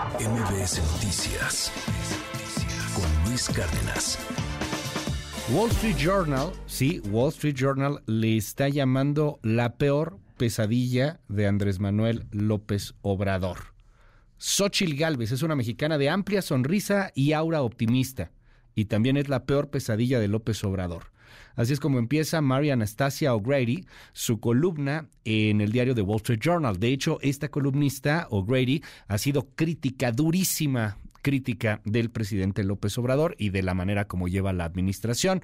MBS Noticias con Luis Cárdenas. Wall Street Journal, sí, Wall Street Journal le está llamando la peor pesadilla de Andrés Manuel López Obrador. Xochil Gálvez es una mexicana de amplia sonrisa y aura optimista, y también es la peor pesadilla de López Obrador. Así es como empieza Mary Anastasia O'Grady su columna en el diario The Wall Street Journal. De hecho, esta columnista, O'Grady, ha sido crítica durísima crítica del presidente López Obrador y de la manera como lleva la administración.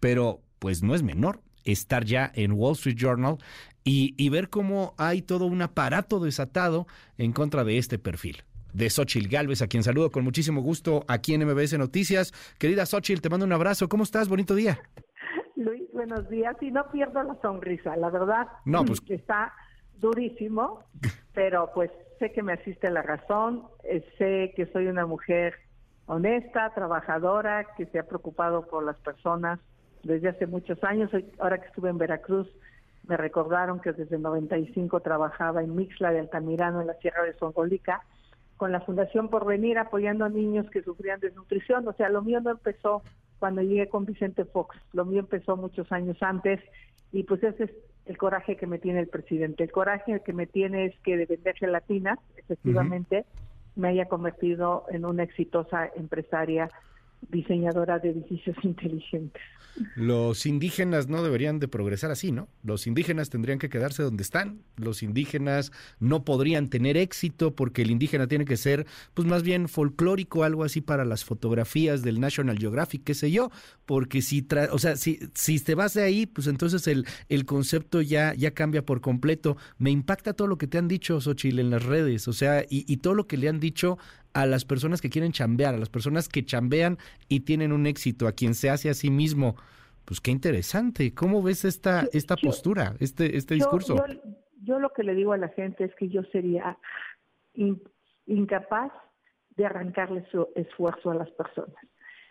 Pero pues no es menor estar ya en Wall Street Journal y, ver cómo hay todo un aparato desatado en contra de este perfil de Xochil Gálvez, a quien saludo con muchísimo gusto aquí en MBS Noticias. Querida Xochil, te mando un abrazo. ¿Cómo estás? Bonito día. Buenos días. Y no pierdo la sonrisa, la verdad. No, pues está durísimo, pero pues sé que me asiste la razón, eh, sé que soy una mujer honesta, trabajadora, que se ha preocupado por las personas desde hace muchos años. Ahora que estuve en Veracruz, me recordaron que desde el 95 trabajaba en Mixla de Altamirano, en la Sierra de Songolica, con la Fundación Porvenir, apoyando a niños que sufrían desnutrición. O sea, lo mío no empezó cuando llegué con Vicente Fox, lo mío empezó muchos años antes y pues ese es el coraje que me tiene el presidente. El coraje que me tiene es que de vender gelatinas, efectivamente, me haya convertido en una exitosa empresaria diseñadora de edificios inteligentes. Los indígenas no deberían de progresar así, ¿no? Los indígenas tendrían que quedarse donde están. Los indígenas no podrían tener éxito porque el indígena tiene que ser, pues más bien folclórico, algo así para las fotografías del National Geographic, qué sé yo. Porque si, o sea, si, si te vas de ahí, pues entonces el, el concepto ya, ya cambia por completo. Me impacta todo lo que te han dicho, Xochitl, en las redes, o sea, y, y todo lo que le han dicho a las personas que quieren chambear, a las personas que chambean y tienen un éxito, a quien se hace a sí mismo. Pues qué interesante. ¿Cómo ves esta, esta postura, este, este discurso? Yo, lo que le digo a la gente es que yo sería incapaz de arrancarle su esfuerzo a las personas.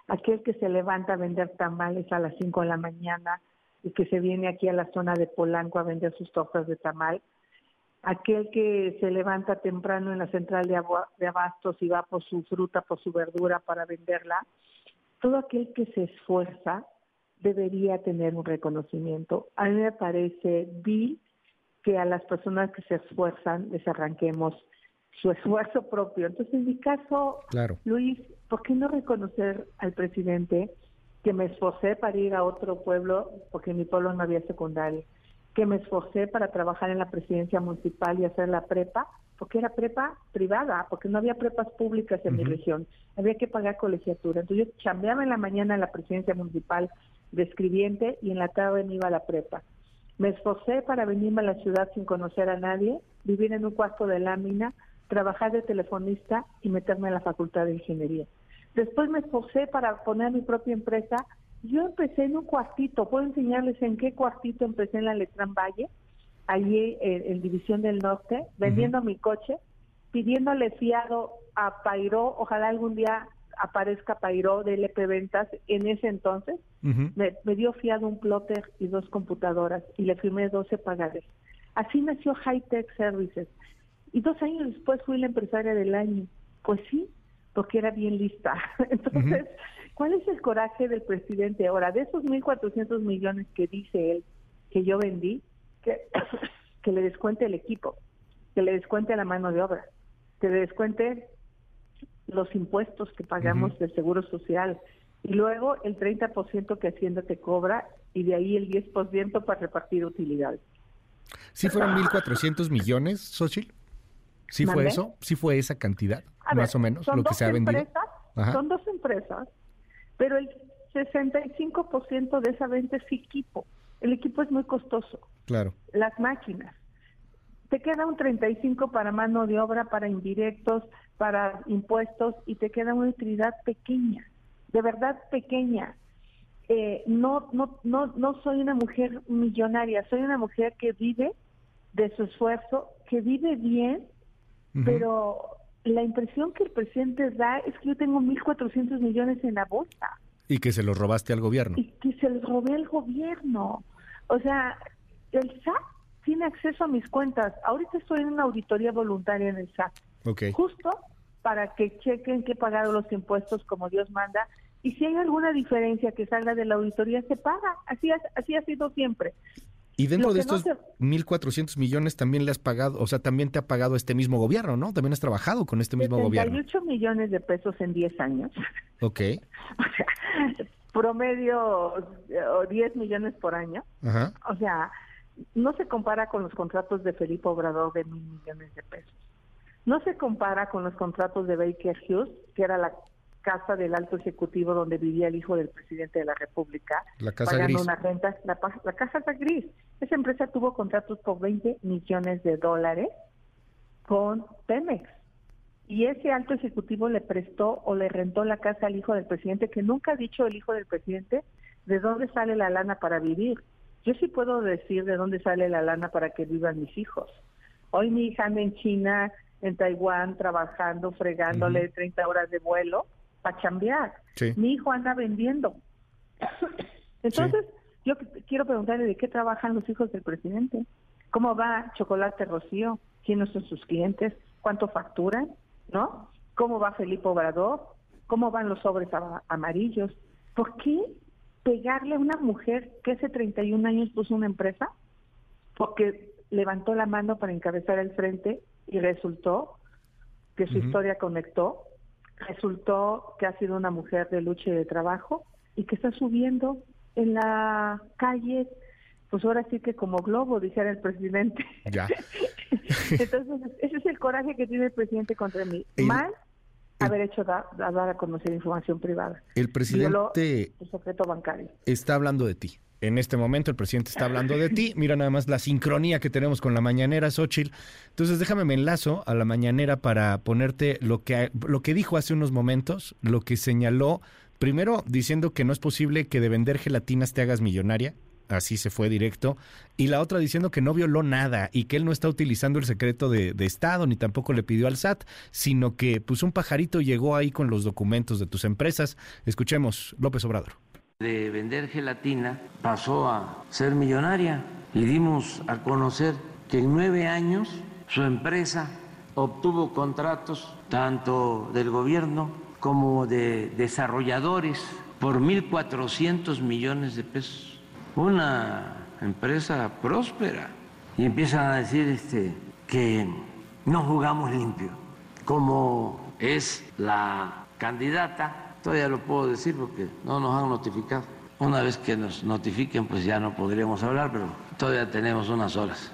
Aquel que se levanta a vender tamales a las 5 de la mañana y que se viene aquí a la zona de Polanco a vender sus tortas de tamal, aquel que se levanta temprano en la central de, abastos y va por su fruta, por su verdura para venderla, todo aquel que se esfuerza debería tener un reconocimiento. A mí me parece vi que a las personas que se esfuerzan les arranquemos su esfuerzo propio. Entonces, en mi caso, Luis, ¿por qué no reconocer al presidente que me esforcé para ir a otro pueblo, porque en mi pueblo no había secundaria? Que me esforcé para trabajar en la presidencia municipal y hacer la prepa, porque era prepa privada, porque no había prepas públicas en mi región, había que pagar colegiatura. Entonces yo chambeaba en la mañana en la presidencia municipal de escribiente y en la tarde me iba a la prepa. Me esforcé para venirme a la ciudad sin conocer a nadie, vivir en un cuarto de lámina, trabajar de telefonista y meterme en la facultad de ingeniería. Después me esforcé para poner mi propia empresa yo empecé en un cuartito, puedo enseñarles en qué cuartito empecé en la Letrán Valle, allí en, División del Norte, vendiendo mi coche, pidiéndole fiado a Pairo, ojalá algún día aparezca Pairo de LP Ventas en ese entonces, me, dio fiado un plotter y dos computadoras y le firmé 12 pagares. Así nació High Tech Services. Y dos años después fui la empresaria del año. Pues sí, porque era bien lista. Entonces, ¿Cuál es el coraje del presidente ahora? De esos 1.400 millones que dice él que yo vendí, que, que le descuente el equipo, que le descuente la mano de obra, que le descuente los impuestos que pagamos del Seguro Social y luego el 30% que Hacienda te cobra y de ahí el 10% para repartir utilidades. ¿Sí fueron 1.400 millones, Xochitl? ¿Sí fue eso? ¿Sí fue esa cantidad, más o menos, lo que se ha vendido? Son dos empresas pero el 65% de esa venta es equipo. El equipo es muy costoso. Claro. Las máquinas. Te queda un 35 para mano de obra, para indirectos, para impuestos y te queda una utilidad pequeña, de verdad pequeña. Eh, no, no, no, no soy una mujer millonaria, soy una mujer que vive de su esfuerzo, que vive bien, pero la impresión que el presidente da es que yo tengo 1.400 millones en la bolsa. Y que se los robaste al gobierno. Y que se los robé al gobierno. O sea, el SAT tiene acceso a mis cuentas. Ahorita estoy en una auditoría voluntaria en el SAT. Okay. Justo para que chequen que pagaron los impuestos como Dios manda y si hay alguna diferencia que salga de la auditoría se paga. Así, así ha sido siempre. Y dentro de estos 1.400 millones también le has pagado, o sea, también te ha pagado este mismo gobierno, ¿no? También has trabajado con este mismo gobierno. 78 millones de pesos en 10 años. Ok. o sea, promedio 10 millones por año. Ajá. O sea, no se compara con los contratos de Felipe Obrador de mil millones de pesos. No se compara con los contratos de Baker Hughes, que era la casa del alto ejecutivo donde vivía el hijo del presidente de la República, la casa pagando gris. una renta, la, la casa gris. Esa empresa tuvo contratos por 20 millones de dólares con Pemex. Y ese alto ejecutivo le prestó o le rentó la casa al hijo del presidente, que nunca ha dicho el hijo del presidente de dónde sale la lana para vivir. Yo sí puedo decir de dónde sale la lana para que vivan mis hijos. Hoy mi hija anda en China, en Taiwán, trabajando, fregándole 30 horas de vuelo para chambear. Sí. Mi hijo anda vendiendo. Entonces, yo quiero preguntarle de qué trabajan los hijos del presidente. ¿Cómo va Chocolate Rocío? ¿Quiénes son sus clientes? ¿Cuánto facturan? ¿No? ¿Cómo va Felipe Obrador? ¿Cómo van los sobres amarillos? ¿Por qué pegarle a una mujer que hace 31 años puso una empresa? Porque levantó la mano para encabezar el frente y resultó que su historia conectó, resultó que ha sido una mujer de lucha y de trabajo y que está subiendo en la calle, pues ahora sí que como globo, dijera el presidente. Ya. Entonces, ese es el coraje que tiene el presidente contra mí. El- Mal el- haber hecho da- dar a conocer información privada. El presidente el secreto bancario. está hablando de ti. En este momento el presidente está hablando de ti. Mira nada más la sincronía que tenemos con la mañanera, Xochitl. Entonces déjame me enlazo a la mañanera para ponerte lo que, lo que dijo hace unos momentos, lo que señaló, primero diciendo que no es posible que de vender gelatinas te hagas millonaria. Así se fue directo. Y la otra diciendo que no violó nada y que él no está utilizando el secreto de, Estado, ni tampoco le pidió al SAT, sino que pues un pajarito llegó ahí con los documentos de tus empresas. Escuchemos, López Obrador. de vender gelatina pasó a ser millonaria y dimos a conocer que en nueve años su empresa obtuvo contratos tanto del gobierno como de desarrolladores por 1.400 millones de pesos. Una empresa próspera. Y empiezan a decir este, que no jugamos limpio, como es la candidata Todavía lo puedo decir porque no nos han notificado. Una vez que nos notifiquen, pues ya no podríamos hablar, pero todavía tenemos unas horas.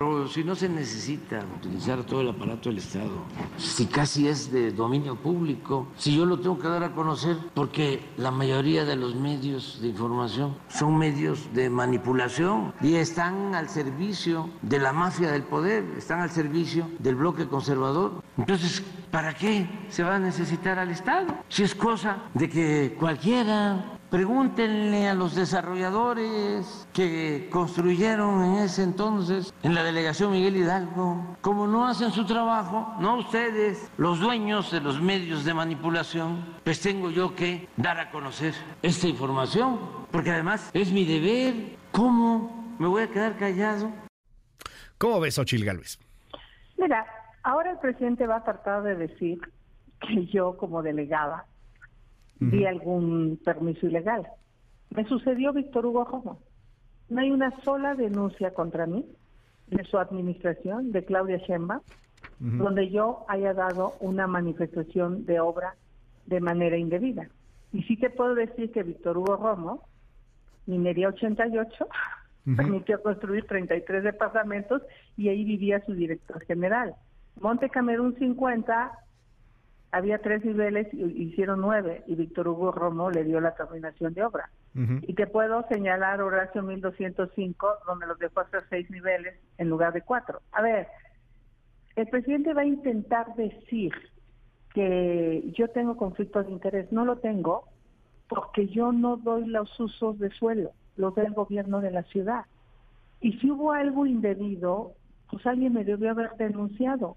Pero si no se necesita utilizar todo el aparato del Estado, si casi es de dominio público, si yo lo tengo que dar a conocer, porque la mayoría de los medios de información son medios de manipulación y están al servicio de la mafia del poder, están al servicio del bloque conservador. Entonces, ¿para qué se va a necesitar al Estado? Si es cosa de que cualquiera Pregúntenle a los desarrolladores que construyeron en ese entonces, en la delegación Miguel Hidalgo, como no hacen su trabajo, no ustedes, los dueños de los medios de manipulación, pues tengo yo que dar a conocer esta información, porque además es mi deber. ¿Cómo me voy a quedar callado? ¿Cómo ves, Ochil Gálvez? Mira, ahora el presidente va a tratar de decir que yo como delegada di algún permiso ilegal. Me sucedió Víctor Hugo Romo. No hay una sola denuncia contra mí de su administración, de Claudia Sheinbaum, donde yo haya dado una manifestación de obra de manera indebida. Y sí te puedo decir que Víctor Hugo Romo, Minería 88, permitió construir 33 departamentos y ahí vivía su director general. Monte Camerún 50 había tres niveles y hicieron nueve y Víctor Hugo Romo le dio la terminación de obra. Y te puedo señalar Horacio 1205, donde los dejó hacer seis niveles en lugar de cuatro. A ver, el presidente va a intentar decir que yo tengo conflicto de interés. No lo tengo porque yo no doy los usos de suelo, los da el gobierno de la ciudad. Y si hubo algo indebido, pues alguien me debió haber denunciado.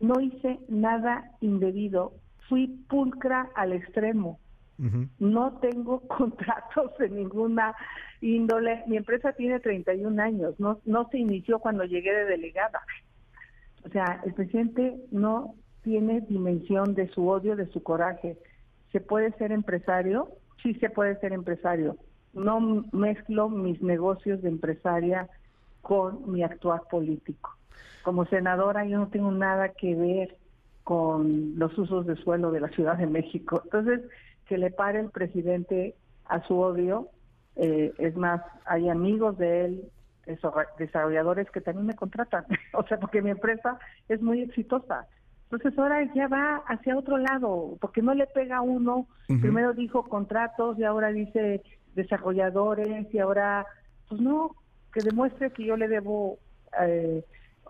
No hice nada indebido, fui pulcra al extremo. No tengo contratos de ninguna índole. Mi empresa tiene 31 años, no, no se inició cuando llegué de delegada. O sea, el presidente no tiene dimensión de su odio, de su coraje. ¿Se puede ser empresario? Sí se puede ser empresario. No mezclo mis negocios de empresaria con mi actuar político. Como senadora yo no tengo nada que ver con los usos de suelo de la Ciudad de México. Entonces, que le pare el presidente a su odio, eh, es más, hay amigos de él, desarrolladores que también me contratan, o sea, porque mi empresa es muy exitosa. Entonces ahora ya va hacia otro lado, porque no le pega a uno. Primero dijo contratos y ahora dice desarrolladores y ahora, pues no, que demuestre que yo le debo eh,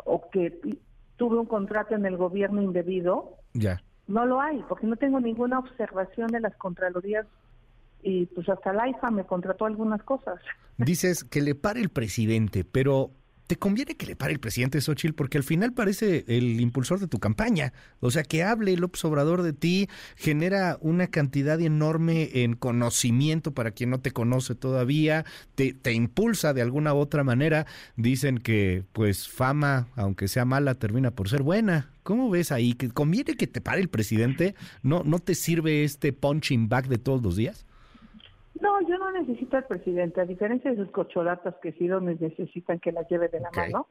o que tuve un contrato en el gobierno indebido. Ya. No lo hay, porque no tengo ninguna observación de las contralorías y pues hasta la IFA me contrató algunas cosas. Dices que le pare el presidente, pero te conviene que le pare el presidente Xochitl porque al final parece el impulsor de tu campaña. O sea, que hable López Obrador de ti genera una cantidad enorme en conocimiento para quien no te conoce todavía, te, te impulsa de alguna u otra manera. Dicen que pues fama, aunque sea mala, termina por ser buena. ¿Cómo ves ahí? ¿Que conviene que te pare el presidente? ¿No, no te sirve este punching back de todos los días? No, yo no necesito al presidente, a diferencia de sus cocholatas que sí me necesitan que las lleve de la mano.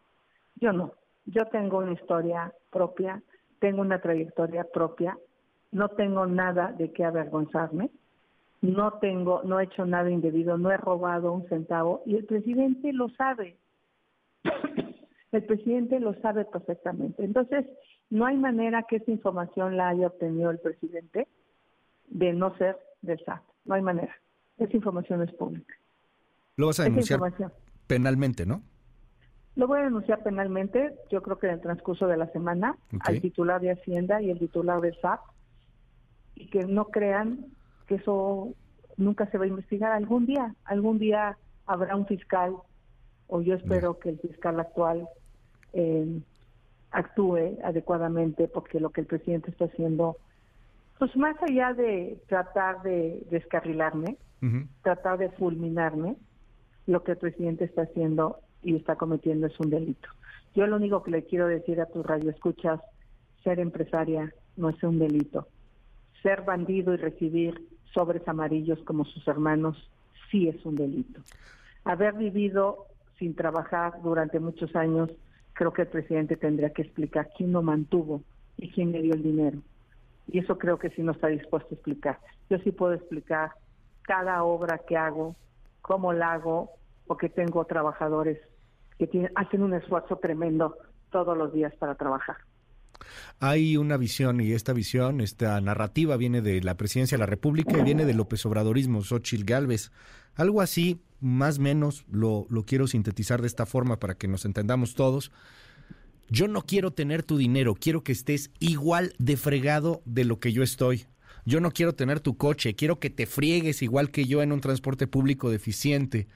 Yo no. Yo tengo una historia propia, tengo una trayectoria propia, no tengo nada de qué avergonzarme, no tengo, no he hecho nada indebido, no he robado un centavo y el presidente lo sabe. el presidente lo sabe perfectamente. Entonces, no hay manera que esa información la haya obtenido el presidente de no ser del SAT. No hay manera. Esa información es pública. Lo vas a denunciar penalmente, ¿no? Lo voy a denunciar penalmente, yo creo que en el transcurso de la semana, al titular de Hacienda y el titular del SAP, y que no crean que eso nunca se va a investigar. Algún día, algún día habrá un fiscal, o yo espero que el fiscal actual eh, actúe adecuadamente, porque lo que el presidente está haciendo, pues más allá de tratar de descarrilarme, tratar de fulminarme, lo que el presidente está haciendo y está cometiendo es un delito. Yo lo único que le quiero decir a tu radio escuchas, ser empresaria no es un delito. Ser bandido y recibir sobres amarillos como sus hermanos sí es un delito. Haber vivido sin trabajar durante muchos años, creo que el presidente tendría que explicar quién lo mantuvo y quién le dio el dinero. Y eso creo que sí no está dispuesto a explicar. Yo sí puedo explicar cada obra que hago, cómo la hago, porque tengo trabajadores que tienen, hacen un esfuerzo tremendo todos los días para trabajar. Hay una visión y esta visión, esta narrativa viene de la presidencia de la República y viene del López Obradorismo, Xochitl Galvez. Algo así, más o menos, lo, lo quiero sintetizar de esta forma para que nos entendamos todos. Yo no quiero tener tu dinero, quiero que estés igual de fregado de lo que yo estoy yo no quiero tener tu coche, quiero que te friegues igual que yo en un transporte público deficiente.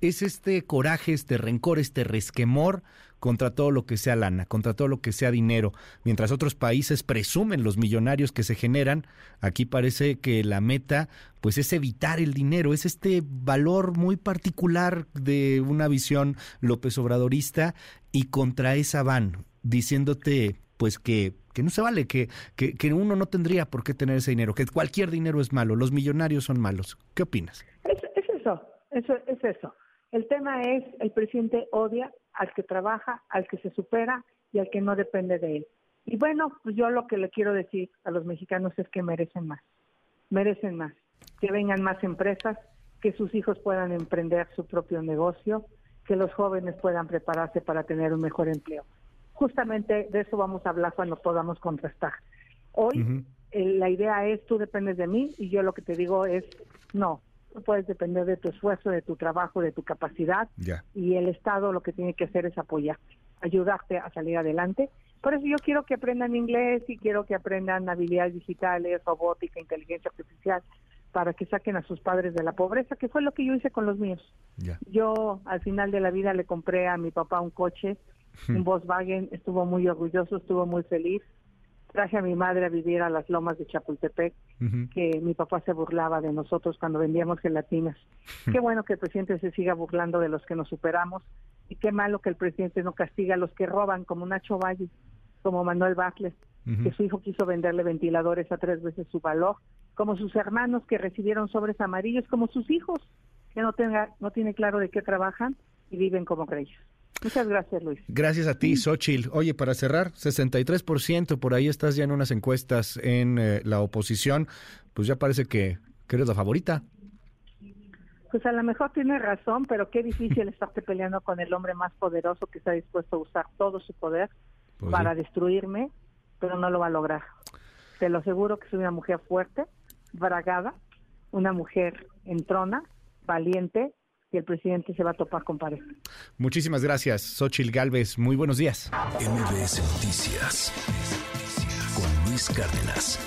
Es este coraje, este rencor, este resquemor contra todo lo que sea lana, contra todo lo que sea dinero. Mientras otros países presumen los millonarios que se generan, aquí parece que la meta pues es evitar el dinero, es este valor muy particular de una visión López Obradorista y contra esa van diciéndote pues que, que no se vale, que, que, uno no tendría por qué tener ese dinero, que cualquier dinero es malo, los millonarios son malos. ¿Qué opinas? Es, eso, eso, es eso. El tema es, el presidente odia al que trabaja, al que se supera y al que no depende de él. Y bueno, pues yo lo que le quiero decir a los mexicanos es que merecen más, merecen más, que vengan más empresas, que sus hijos puedan emprender su propio negocio, que los jóvenes puedan prepararse para tener un mejor empleo justamente de eso vamos a hablar cuando podamos contrastar. Hoy eh, la idea es tú dependes de mí y yo lo que te digo es no, tú puedes depender de tu esfuerzo, de tu trabajo, de tu capacidad y el Estado lo que tiene que hacer es apoyar, ayudarte a salir adelante. Por eso yo quiero que aprendan inglés y quiero que aprendan habilidades digitales, robótica, inteligencia artificial, para que saquen a sus padres de la pobreza, que fue lo que yo hice con los míos. Yo al final de la vida le compré a mi papá un coche un Volkswagen, estuvo muy orgulloso, estuvo muy feliz. Traje a mi madre a vivir a las lomas de Chapultepec, que mi papá se burlaba de nosotros cuando vendíamos gelatinas. Qué bueno que el presidente se siga burlando de los que nos superamos y qué malo que el presidente no castiga a los que roban, como Nacho Valle, como Manuel Bartlett, que su hijo quiso venderle ventiladores a tres veces su valor, como sus hermanos que recibieron sobres amarillos, como sus hijos que no tenga, no tiene claro de qué trabajan y viven como reyes. Muchas gracias, Luis. Gracias a ti, Xochil. Oye, para cerrar, 63%, por ahí estás ya en unas encuestas en eh, la oposición, pues ya parece que, que eres la favorita. Pues a lo mejor tiene razón, pero qué difícil estarte peleando con el hombre más poderoso que está dispuesto a usar todo su poder Pues para sí. destruirme, pero no lo va a lograr. Te lo aseguro que soy una mujer fuerte, bragada, una mujer entrona, valiente, y el presidente se va a topar con pared. Muchísimas gracias, Xochil Galvez. Muy buenos días. MBS Noticias con Luis Cárdenas.